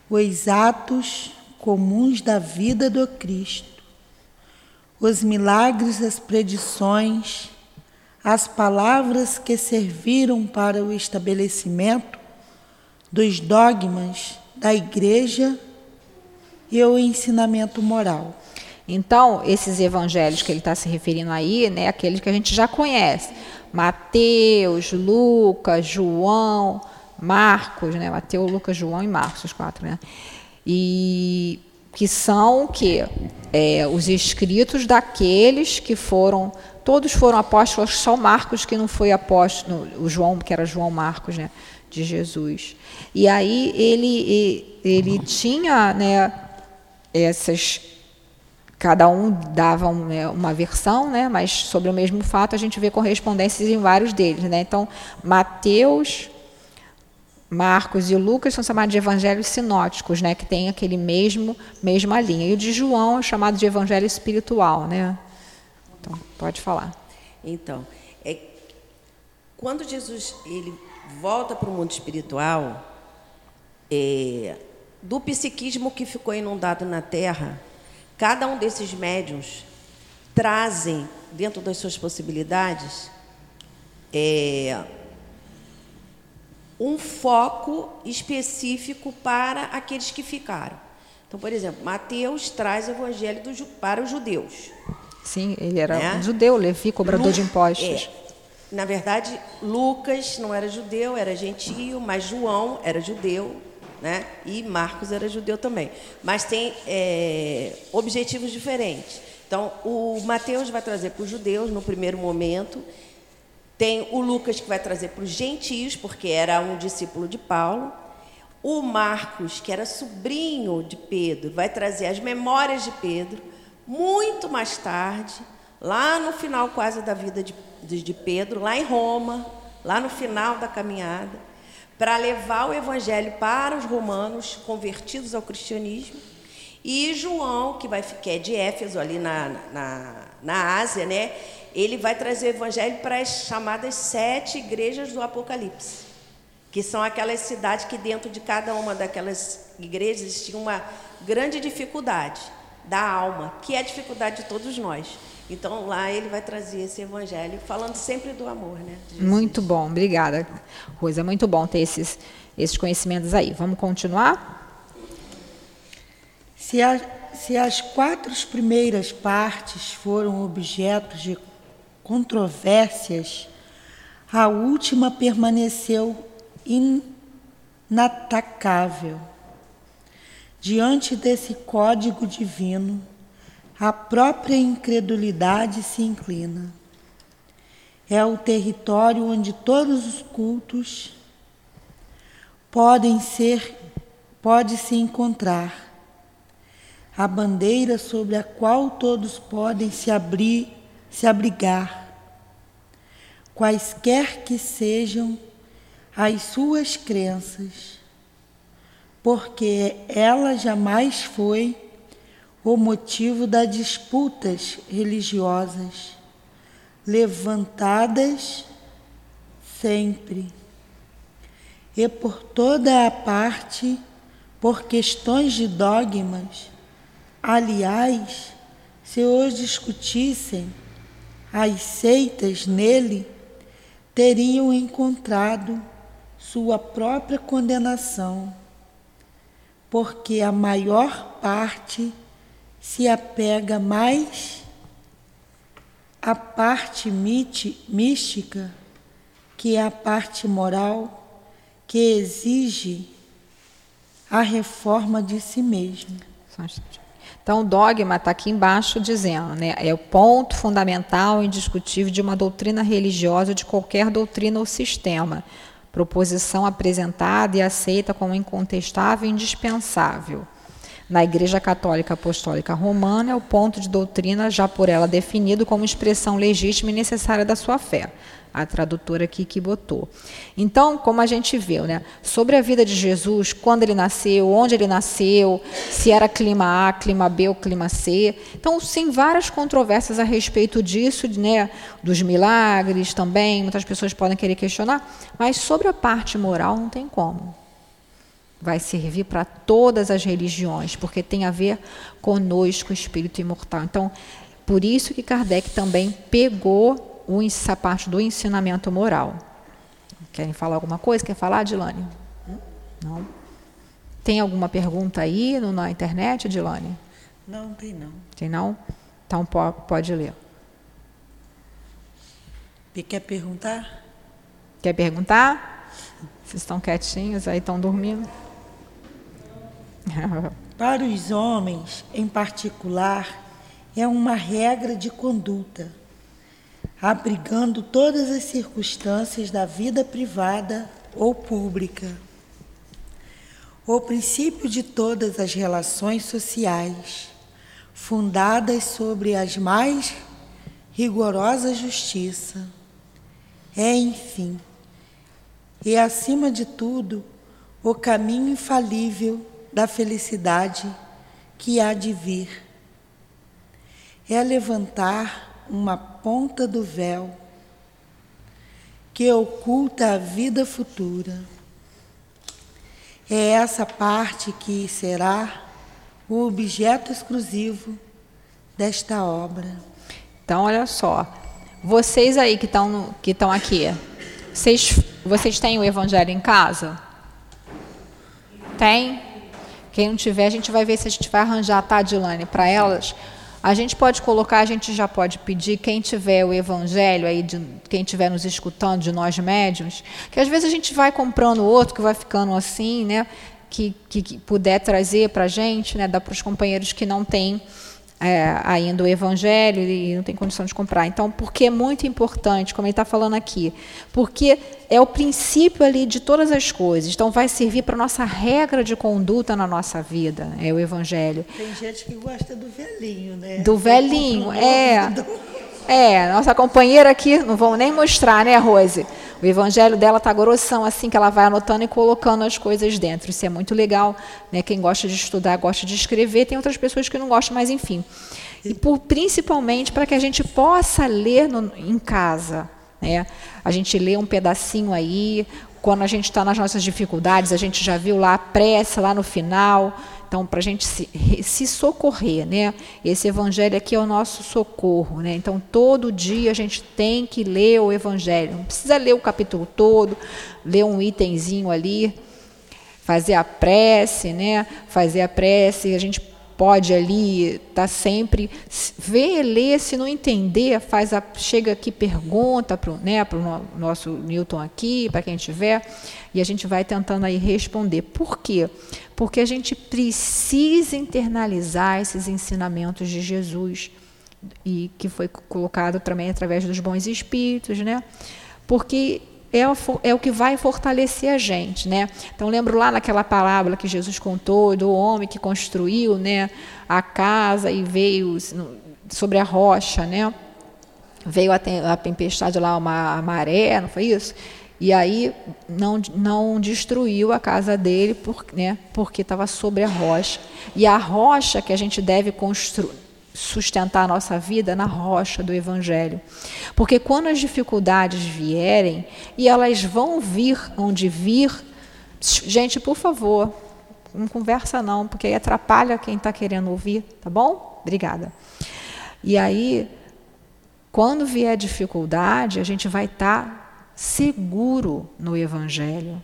Os atos comuns da vida do Cristo, os milagres, as predições, as palavras que serviram para o estabelecimento dos dogmas da igreja e o ensinamento moral. Então, esses evangelhos que ele está se referindo aí, né, aqueles que a gente já conhece, Mateus, Lucas, João, Marcos, né, Mateus, Lucas, João e Marcos, os quatro, né, e que são que é, os escritos daqueles que foram todos foram apóstolos, só Marcos que não foi apóstolo, o João que era João Marcos, né, de Jesus. E aí ele ele tinha, né, essas cada um dava um, né, uma versão, né, mas sobre o mesmo fato a gente vê correspondências em vários deles, né? Então Mateus, Marcos e Lucas são chamados de evangelhos sinóticos, né, que tem aquele mesmo mesma linha. E o de João é chamado de evangelho espiritual, né? Então pode falar. Então, é, quando Jesus ele volta para o mundo espiritual, é, do psiquismo que ficou inundado na Terra, cada um desses médiums trazem, dentro das suas possibilidades, é, um foco específico para aqueles que ficaram. Então, por exemplo, Mateus traz o evangelho do, para os judeus. Sim, ele era né? um judeu, Levi, cobrador Lu, de impostos. É, na verdade, Lucas não era judeu, era gentio, mas João era judeu, né? E Marcos era judeu também. Mas tem é, objetivos diferentes. Então, o Mateus vai trazer para os judeus no primeiro momento. Tem o Lucas que vai trazer para os gentios, porque era um discípulo de Paulo. O Marcos, que era sobrinho de Pedro, vai trazer as memórias de Pedro. Muito mais tarde, lá no final quase da vida de, de Pedro, lá em Roma, lá no final da caminhada para levar o evangelho para os romanos convertidos ao cristianismo. E João, que, vai, que é de Éfeso, ali na, na, na Ásia, né? ele vai trazer o evangelho para as chamadas sete igrejas do Apocalipse, que são aquelas cidades que dentro de cada uma daquelas igrejas existia uma grande dificuldade da alma, que é a dificuldade de todos nós. Então lá ele vai trazer esse evangelho falando sempre do amor, né? Muito bom, obrigada, Rosa. É muito bom ter esses, esses conhecimentos aí. Vamos continuar? Se, a, se as quatro primeiras partes foram objetos de controvérsias, a última permaneceu inatacável. Diante desse código divino, a própria incredulidade se inclina. É o território onde todos os cultos podem ser, pode se encontrar. A bandeira sobre a qual todos podem se abrir, se abrigar. Quaisquer que sejam as suas crenças, porque ela jamais foi o motivo das disputas religiosas, levantadas sempre, e por toda a parte, por questões de dogmas. Aliás, se os discutissem, as seitas nele teriam encontrado sua própria condenação, porque a maior parte se apega mais à parte mística que à parte moral que exige a reforma de si mesmo. Então, o dogma está aqui embaixo dizendo, né, é o ponto fundamental e indiscutível de uma doutrina religiosa, de qualquer doutrina ou sistema. Proposição apresentada e aceita como incontestável e indispensável na Igreja Católica Apostólica Romana é o ponto de doutrina já por ela definido como expressão legítima e necessária da sua fé. A tradutora aqui que botou. Então, como a gente viu, né, sobre a vida de Jesus, quando ele nasceu, onde ele nasceu, se era clima A, clima B ou clima C. Então, sim, várias controvérsias a respeito disso, né, dos milagres também, muitas pessoas podem querer questionar, mas sobre a parte moral não tem como vai servir para todas as religiões, porque tem a ver conosco, o espírito imortal. Então, por isso que Kardec também pegou o, essa parte do ensinamento moral. Querem falar alguma coisa? Quer falar, Dilane? Não? Tem alguma pergunta aí no, na internet, Dilane? Não, tem não. Tem não? Então pode ler. Quer perguntar? Quer perguntar? Vocês estão quietinhos aí, estão dormindo? [LAUGHS] Para os homens, em particular, é uma regra de conduta, abrigando todas as circunstâncias da vida privada ou pública. O princípio de todas as relações sociais, fundadas sobre as mais rigorosa justiça, é, enfim, e acima de tudo, o caminho infalível da felicidade que há de vir. É levantar uma ponta do véu que oculta a vida futura. É essa parte que será o objeto exclusivo desta obra. Então, olha só, vocês aí que estão que estão aqui, vocês, vocês têm o Evangelho em casa? Tem? Quem não tiver, a gente vai ver se a gente vai arranjar, tá, Dilane, para elas. A gente pode colocar, a gente já pode pedir, quem tiver o evangelho aí, de, quem estiver nos escutando, de nós médiums, que às vezes a gente vai comprando outro, que vai ficando assim, né? Que, que, que puder trazer para a gente, né? Dá para os companheiros que não têm é, ainda o evangelho e não tem condição de comprar. Então, porque é muito importante, como ele está falando aqui, porque é o princípio ali de todas as coisas. Então, vai servir para nossa regra de conduta na nossa vida, é o evangelho. Tem gente que gosta do velhinho, né? Do velhinho, é. [LAUGHS] É, nossa companheira aqui, não vamos nem mostrar, né, Rose? O evangelho dela tá grossão, assim, que ela vai anotando e colocando as coisas dentro. Isso é muito legal. Né? Quem gosta de estudar, gosta de escrever. Tem outras pessoas que não gostam, mas enfim. E por, principalmente para que a gente possa ler no, em casa. Né? A gente lê um pedacinho aí. Quando a gente está nas nossas dificuldades, a gente já viu lá a prece lá no final. Então, para a gente se, se, socorrer, né? Esse evangelho aqui é o nosso socorro, né? Então, todo dia a gente tem que ler o evangelho. Não precisa ler o capítulo todo, ler um itemzinho ali, fazer a prece, né? Fazer a prece, a gente pode ali estar tá sempre ver, ler, se não entender, faz a, chega aqui pergunta para né, o nosso Newton aqui, para quem tiver, e a gente vai tentando aí responder. Por quê? Porque a gente precisa internalizar esses ensinamentos de Jesus e que foi colocado também através dos bons espíritos, né? Porque é o, é o que vai fortalecer a gente, né? Então lembro lá naquela parábola que Jesus contou do homem que construiu, né, a casa e veio sobre a rocha, né? Veio a, a tempestade lá, uma maré, não foi isso? E aí não, não destruiu a casa dele por, né, porque estava sobre a rocha. E a rocha que a gente deve construir sustentar a nossa vida na rocha do Evangelho. Porque quando as dificuldades vierem, e elas vão vir onde vir, gente, por favor, não conversa não, porque aí atrapalha quem está querendo ouvir, tá bom? Obrigada. E aí, quando vier dificuldade, a gente vai estar tá seguro no Evangelho.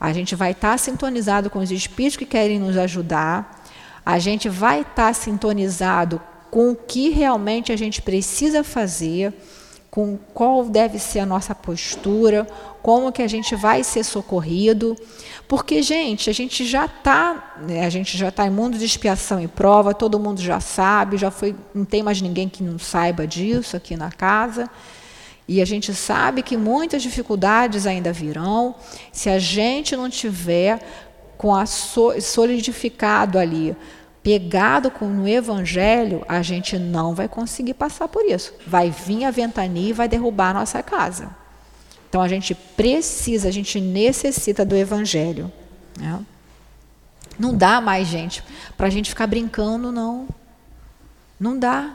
A gente vai estar tá sintonizado com os espíritos que querem nos ajudar a gente vai estar tá sintonizado com o que realmente a gente precisa fazer, com qual deve ser a nossa postura, como que a gente vai ser socorrido, porque gente, a gente já está, né, a gente já está em mundo de expiação e prova, todo mundo já sabe, já foi, não tem mais ninguém que não saiba disso aqui na casa. E a gente sabe que muitas dificuldades ainda virão se a gente não tiver com a solidificado ali, pegado com, no Evangelho, a gente não vai conseguir passar por isso. Vai vir a ventania e vai derrubar a nossa casa. Então a gente precisa, a gente necessita do Evangelho. Né? Não dá mais, gente, para a gente ficar brincando, não. Não dá.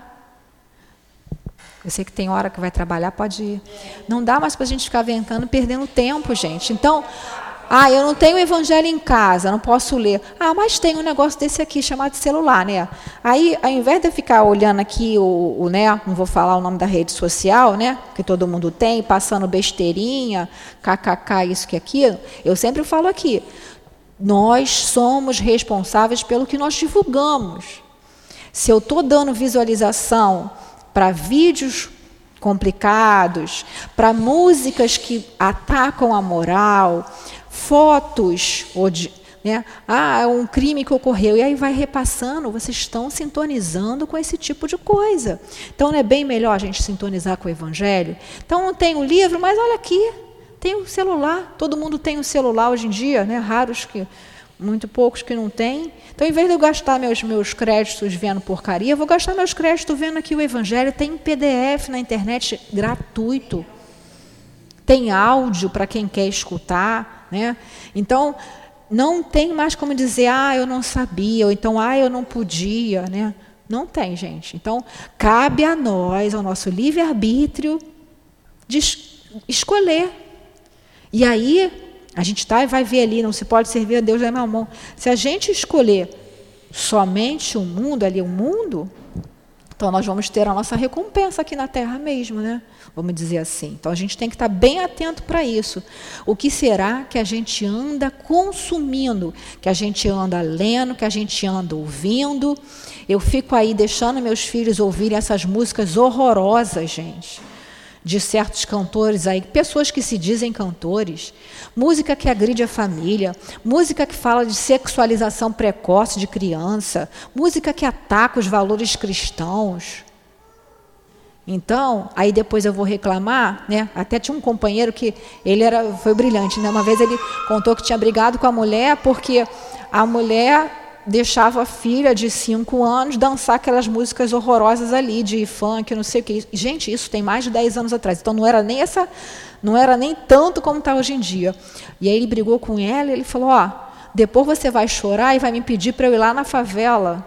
Eu sei que tem hora que vai trabalhar, pode ir. Não dá mais para a gente ficar brincando, perdendo tempo, gente. Então, ah, eu não tenho evangelho em casa, não posso ler. Ah, mas tem um negócio desse aqui chamado celular, né? Aí, ao invés de eu ficar olhando aqui o, o, né, não vou falar o nome da rede social, né, que todo mundo tem, passando besteirinha, kkk, isso que aquilo, eu sempre falo aqui, nós somos responsáveis pelo que nós divulgamos. Se eu estou dando visualização para vídeos complicados, para músicas que atacam a moral, fotos ou de, né? Ah, é um crime que ocorreu. E aí vai repassando, vocês estão sintonizando com esse tipo de coisa. Então não é bem melhor a gente sintonizar com o Evangelho? Então não tem o livro, mas olha aqui, tem o celular. Todo mundo tem um celular hoje em dia, né? Raros que. Muito poucos que não têm. Então, em vez de eu gastar meus, meus créditos vendo porcaria, eu vou gastar meus créditos vendo aqui o Evangelho. Tem PDF na internet gratuito. Tem áudio para quem quer escutar. Né? Então, não tem mais como dizer, ah, eu não sabia, ou então, ah, eu não podia. Né? Não tem, gente. Então, cabe a nós, ao nosso livre-arbítrio, de escolher. E aí, a gente e vai ver ali, não se pode servir a Deus da minha mão. Se a gente escolher somente o mundo, ali o mundo, então nós vamos ter a nossa recompensa aqui na terra mesmo, né? Vamos dizer assim. Então a gente tem que estar bem atento para isso. O que será que a gente anda consumindo, que a gente anda lendo, que a gente anda ouvindo? Eu fico aí deixando meus filhos ouvirem essas músicas horrorosas, gente de certos cantores aí, pessoas que se dizem cantores, música que agride a família, música que fala de sexualização precoce de criança, música que ataca os valores cristãos. Então, aí depois eu vou reclamar, né? Até tinha um companheiro que ele era foi brilhante, né? Uma vez ele contou que tinha brigado com a mulher porque a mulher deixava a filha de cinco anos dançar aquelas músicas horrorosas ali, de funk, não sei o que. Gente, isso tem mais de 10 anos atrás. Então não era nem essa, não era nem tanto como está hoje em dia. E aí ele brigou com ela e ele falou: ó, depois você vai chorar e vai me pedir para eu ir lá na favela,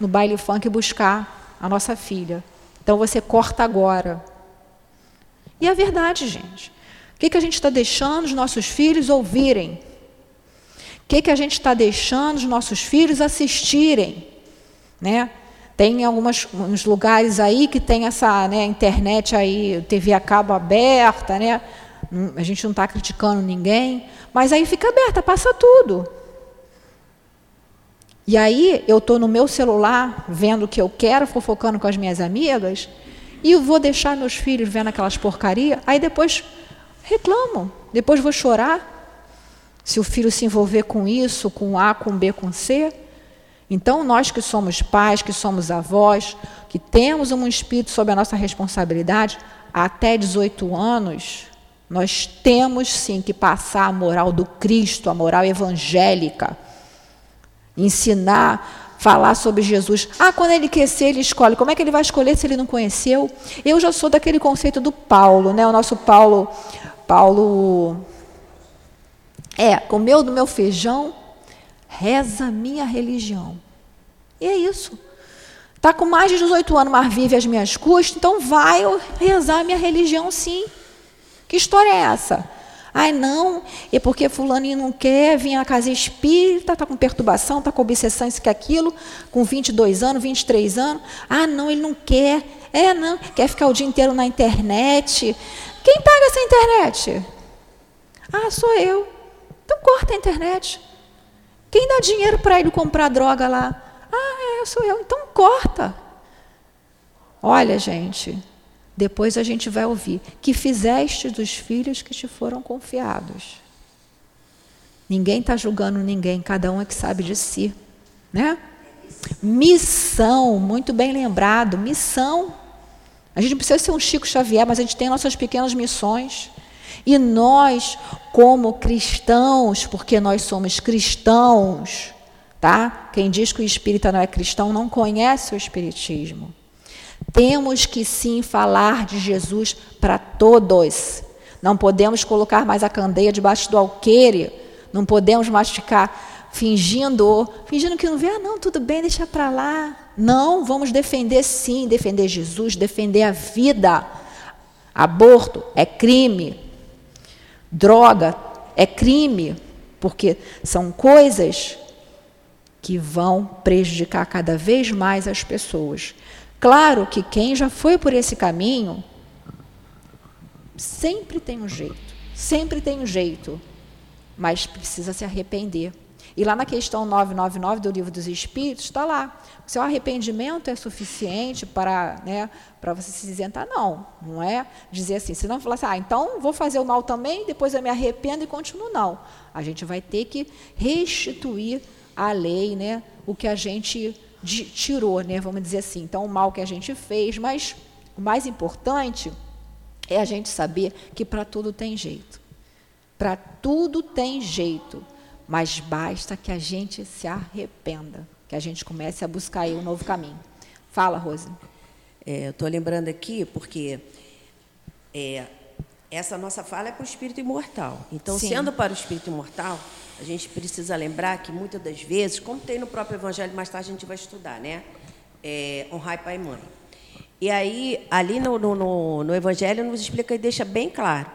no baile funk, buscar a nossa filha. Então você corta agora. E é verdade, gente. O que, que a gente está deixando os nossos filhos ouvirem? que, que a gente está deixando os nossos filhos assistirem? Né? Tem alguns lugares aí que tem essa né, internet aí, TV a cabo aberta, né? a gente não está criticando ninguém, mas aí fica aberta, passa tudo. E aí eu estou no meu celular vendo o que eu quero, fofocando com as minhas amigas, e vou deixar meus filhos vendo aquelas porcaria, aí depois reclamo, depois vou chorar, se o filho se envolver com isso, com A, com B, com C. Então, nós que somos pais, que somos avós, que temos um espírito sob a nossa responsabilidade, até 18 anos, nós temos sim que passar a moral do Cristo, a moral evangélica. Ensinar, falar sobre Jesus. Ah, quando ele crescer, ele escolhe. Como é que ele vai escolher se ele não conheceu? Eu já sou daquele conceito do Paulo, né? O nosso Paulo, Paulo é, comeu do meu feijão, reza minha religião. E é isso. Está com mais de 18 anos, mas vive às minhas custas, então vai rezar minha religião sim. Que história é essa? Ai, não, é porque fulaninho não quer vir à casa espírita, está com perturbação, está com obsessão, isso que aquilo, com 22 anos, 23 anos. Ah, não, ele não quer. É, não, quer ficar o dia inteiro na internet. Quem paga essa internet? Ah, sou eu. Então corta a internet. Quem dá dinheiro para ele comprar droga lá? Ah, é, sou eu. Então corta. Olha, gente, depois a gente vai ouvir que fizeste dos filhos que te foram confiados. Ninguém está julgando ninguém, cada um é que sabe de si, né? Missão, muito bem lembrado, missão. A gente não precisa ser um Chico Xavier, mas a gente tem nossas pequenas missões. E nós, como cristãos, porque nós somos cristãos, tá? Quem diz que o espírita não é cristão não conhece o espiritismo. Temos que sim falar de Jesus para todos. Não podemos colocar mais a candeia debaixo do alqueire. Não podemos mais ficar fingindo, fingindo que não vê, ah, não, tudo bem, deixa para lá. Não, vamos defender sim, defender Jesus, defender a vida. Aborto é crime. Droga é crime, porque são coisas que vão prejudicar cada vez mais as pessoas. Claro que quem já foi por esse caminho sempre tem um jeito, sempre tem um jeito, mas precisa se arrepender. E lá na questão 999 do Livro dos Espíritos, está lá. O seu arrependimento é suficiente para, né, para você se isentar? Não, não é dizer assim. Se não falar assim, ah, então vou fazer o mal também, depois eu me arrependo e continuo. Não. A gente vai ter que restituir a lei, né, o que a gente tirou, né, vamos dizer assim. Então, o mal que a gente fez, mas o mais importante é a gente saber que para tudo tem jeito. Para tudo tem jeito, mas basta que a gente se arrependa, que a gente comece a buscar aí um novo caminho. Fala, Rose. É, eu estou lembrando aqui porque é, essa nossa fala é para o espírito imortal. Então, Sim. sendo para o espírito imortal, a gente precisa lembrar que muitas das vezes, como tem no próprio Evangelho, mais tarde a gente vai estudar, né? É, honrar pai e mãe. E aí, ali no, no, no Evangelho, nos explica e deixa bem claro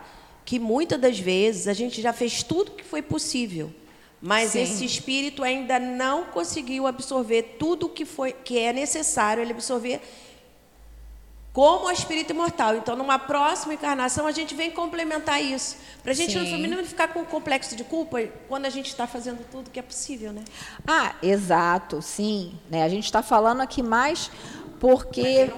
que muitas das vezes a gente já fez tudo que foi possível, mas Sim. esse espírito ainda não conseguiu absorver tudo que foi que é necessário ele absorver como o espírito imortal. Então, numa próxima encarnação, a gente vem complementar isso. Para a gente Sim. não ficar com o complexo de culpa quando a gente está fazendo tudo que é possível, né? Ah, exato, sim. Né? A gente está falando aqui mais porque.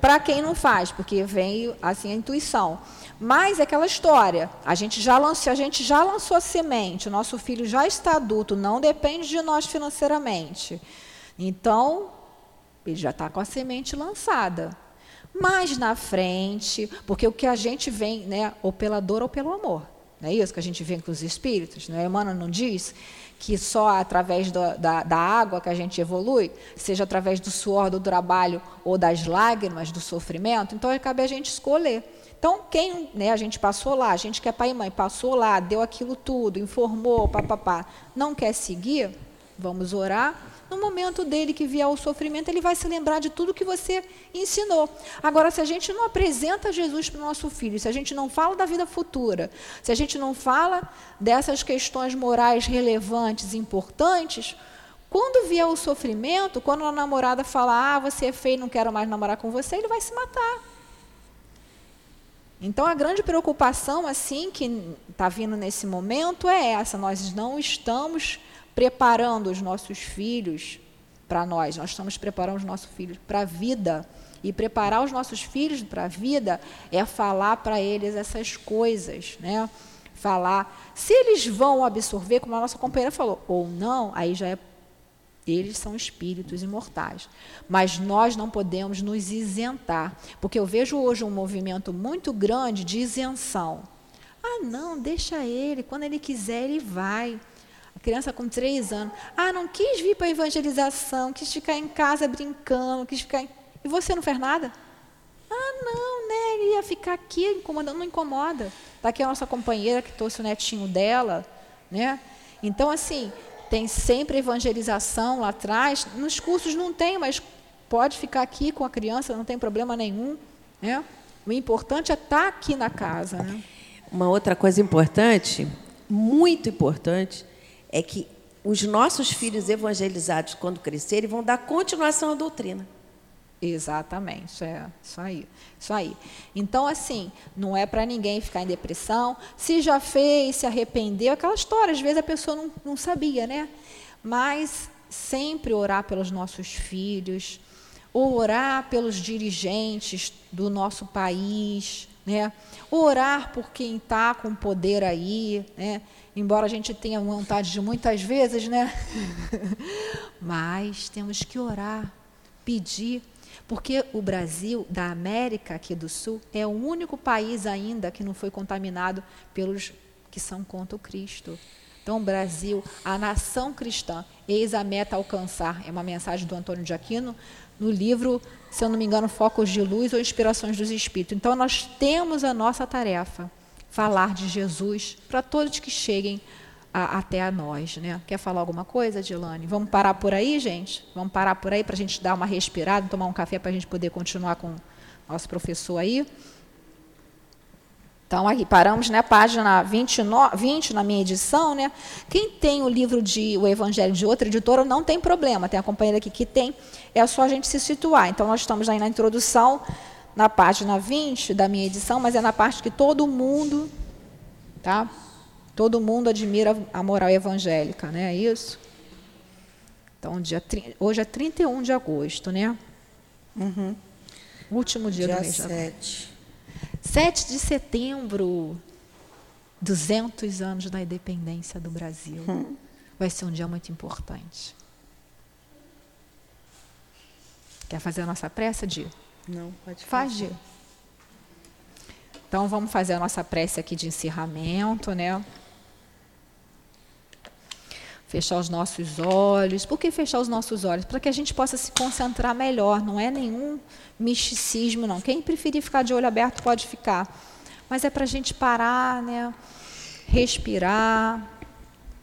Para quem, né? quem não faz, porque vem assim a intuição. Mas é aquela história. A gente já lançou, a gente já lançou a semente, o nosso filho já está adulto, não depende de nós financeiramente. Então, ele já está com a semente lançada mais na frente, porque o que a gente vem, né, ou pela dor ou pelo amor. Não é isso que a gente vê com os espíritos? Não é? Emmanuel não diz que só através do, da, da água que a gente evolui, seja através do suor, do trabalho ou das lágrimas, do sofrimento. Então, cabe a gente escolher. Então, quem né, a gente passou lá, a gente que é pai e mãe, passou lá, deu aquilo tudo, informou, papapá, não quer seguir, vamos orar no momento dele que vier o sofrimento, ele vai se lembrar de tudo que você ensinou. Agora, se a gente não apresenta Jesus para o nosso filho, se a gente não fala da vida futura, se a gente não fala dessas questões morais relevantes, importantes, quando vier o sofrimento, quando a namorada falar, ah, você é feio, não quero mais namorar com você, ele vai se matar. Então, a grande preocupação, assim, que está vindo nesse momento é essa: nós não estamos preparando os nossos filhos para nós, nós estamos preparando os nossos filhos para a vida. E preparar os nossos filhos para a vida é falar para eles essas coisas, né? Falar. Se eles vão absorver, como a nossa companheira falou, ou não, aí já é. Eles são espíritos imortais. Mas nós não podemos nos isentar. Porque eu vejo hoje um movimento muito grande de isenção. Ah, não, deixa ele. Quando ele quiser, ele vai criança com três anos. Ah, não quis vir para a evangelização, quis ficar em casa brincando, quis ficar. Em... E você não fez nada? Ah, não, né? Ele ia ficar aqui incomodando, não incomoda. Está aqui a nossa companheira que trouxe o netinho dela, né? Então, assim, tem sempre evangelização lá atrás. Nos cursos não tem, mas pode ficar aqui com a criança, não tem problema nenhum, né? O importante é estar tá aqui na casa, né? Uma outra coisa importante, muito importante, é que os nossos filhos evangelizados, quando crescerem, vão dar continuação à doutrina. Exatamente, é isso aí, isso aí. Então, assim, não é para ninguém ficar em depressão. Se já fez, se arrependeu, aquela história, às vezes a pessoa não, não sabia, né? Mas sempre orar pelos nossos filhos, orar pelos dirigentes do nosso país, né? Orar por quem está com poder aí, né? embora a gente tenha vontade de muitas vezes, né? [LAUGHS] Mas temos que orar, pedir, Porque o Brasil, da América aqui do Sul, é o único país ainda que não foi contaminado pelos que são contra o Cristo. Então, Brasil, a nação cristã, eis a meta alcançar. É uma mensagem do Antônio de Aquino no livro, se eu não me engano, Focos de Luz ou Inspirações dos Espíritos. Então, nós temos a nossa tarefa, falar de Jesus para todos que cheguem a, até a nós. Né? Quer falar alguma coisa, Dilane? Vamos parar por aí, gente? Vamos parar por aí para a gente dar uma respirada, tomar um café para a gente poder continuar com nosso professor aí. Então, aqui paramos na né, página 29, 20 na minha edição. Né? Quem tem o livro de O Evangelho de outra editora, não tem problema. Tem a companheira aqui que tem, é só a gente se situar. Então, nós estamos aí na introdução, na página 20 da minha edição, mas é na parte que todo mundo tá? Todo mundo admira a moral evangélica, né? É isso? Então, dia, hoje é 31 de agosto, né? Uhum. Último dia, dia do mês. 7. 7 de setembro, 200 anos da independência do Brasil. Uhum. Vai ser um dia muito importante. Quer fazer a nossa prece, Di? Não, pode fazer. Faz, Di. Então, vamos fazer a nossa prece aqui de encerramento, né? Fechar os nossos olhos. Por que fechar os nossos olhos? Para que a gente possa se concentrar melhor. Não é nenhum misticismo, não. Quem preferir ficar de olho aberto pode ficar. Mas é para a gente parar, né? Respirar,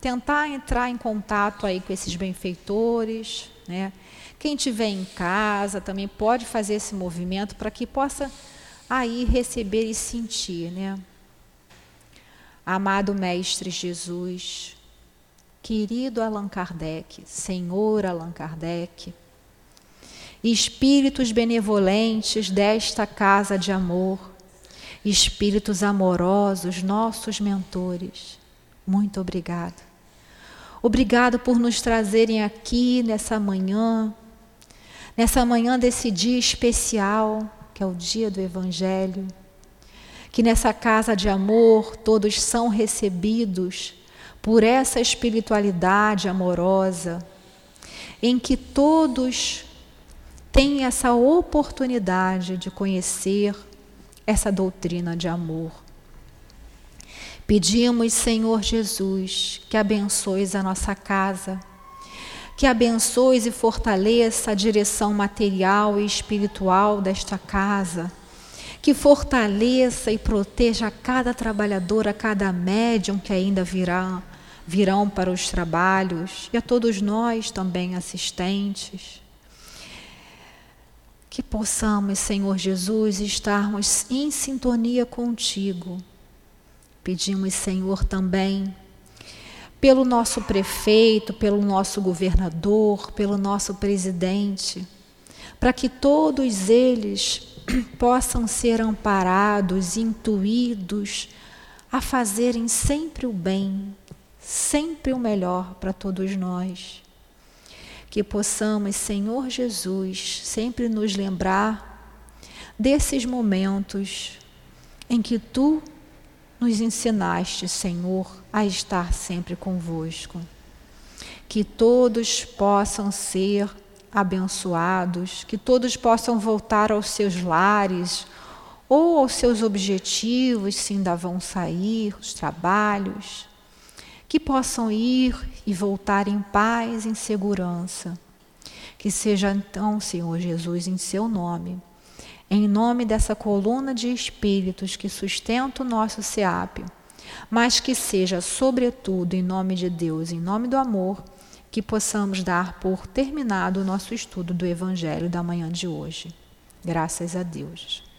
tentar entrar em contato aí com esses benfeitores, né? Quem tiver em casa também pode fazer esse movimento para que possa aí receber e sentir, né? Amado Mestre Jesus, querido Allan Kardec, Senhor Allan Kardec, espíritos benevolentes desta casa de amor, espíritos amorosos, nossos mentores, muito obrigado. Obrigado por nos trazerem aqui nessa manhã, nessa manhã desse dia especial que é o dia do Evangelho, que nessa casa de amor todos são recebidos por essa espiritualidade amorosa, em que todos têm essa oportunidade de conhecer essa doutrina de amor. Pedimos, Senhor Jesus, que abençoes a nossa casa que abençoes e fortaleça a direção material e espiritual desta casa, que fortaleça e proteja cada trabalhador, a cada médium que ainda virá, virão para os trabalhos, e a todos nós também assistentes. Que possamos, Senhor Jesus, estarmos em sintonia contigo. Pedimos, Senhor, também pelo nosso prefeito, pelo nosso governador, pelo nosso presidente, para que todos eles [CLEARS THROAT] possam ser amparados, intuídos a fazerem sempre o bem, sempre o melhor para todos nós. Que possamos, Senhor Jesus, sempre nos lembrar desses momentos em que tu nos ensinaste, Senhor, a estar sempre convosco. Que todos possam ser abençoados, que todos possam voltar aos seus lares ou aos seus objetivos, se ainda vão sair, os trabalhos, que possam ir e voltar em paz, em segurança. Que seja então, Senhor Jesus, em seu nome em nome dessa coluna de espíritos que sustenta o nosso SEAP, mas que seja, sobretudo, em nome de Deus, em nome do amor, que possamos dar por terminado o nosso estudo do Evangelho da manhã de hoje. Graças a Deus.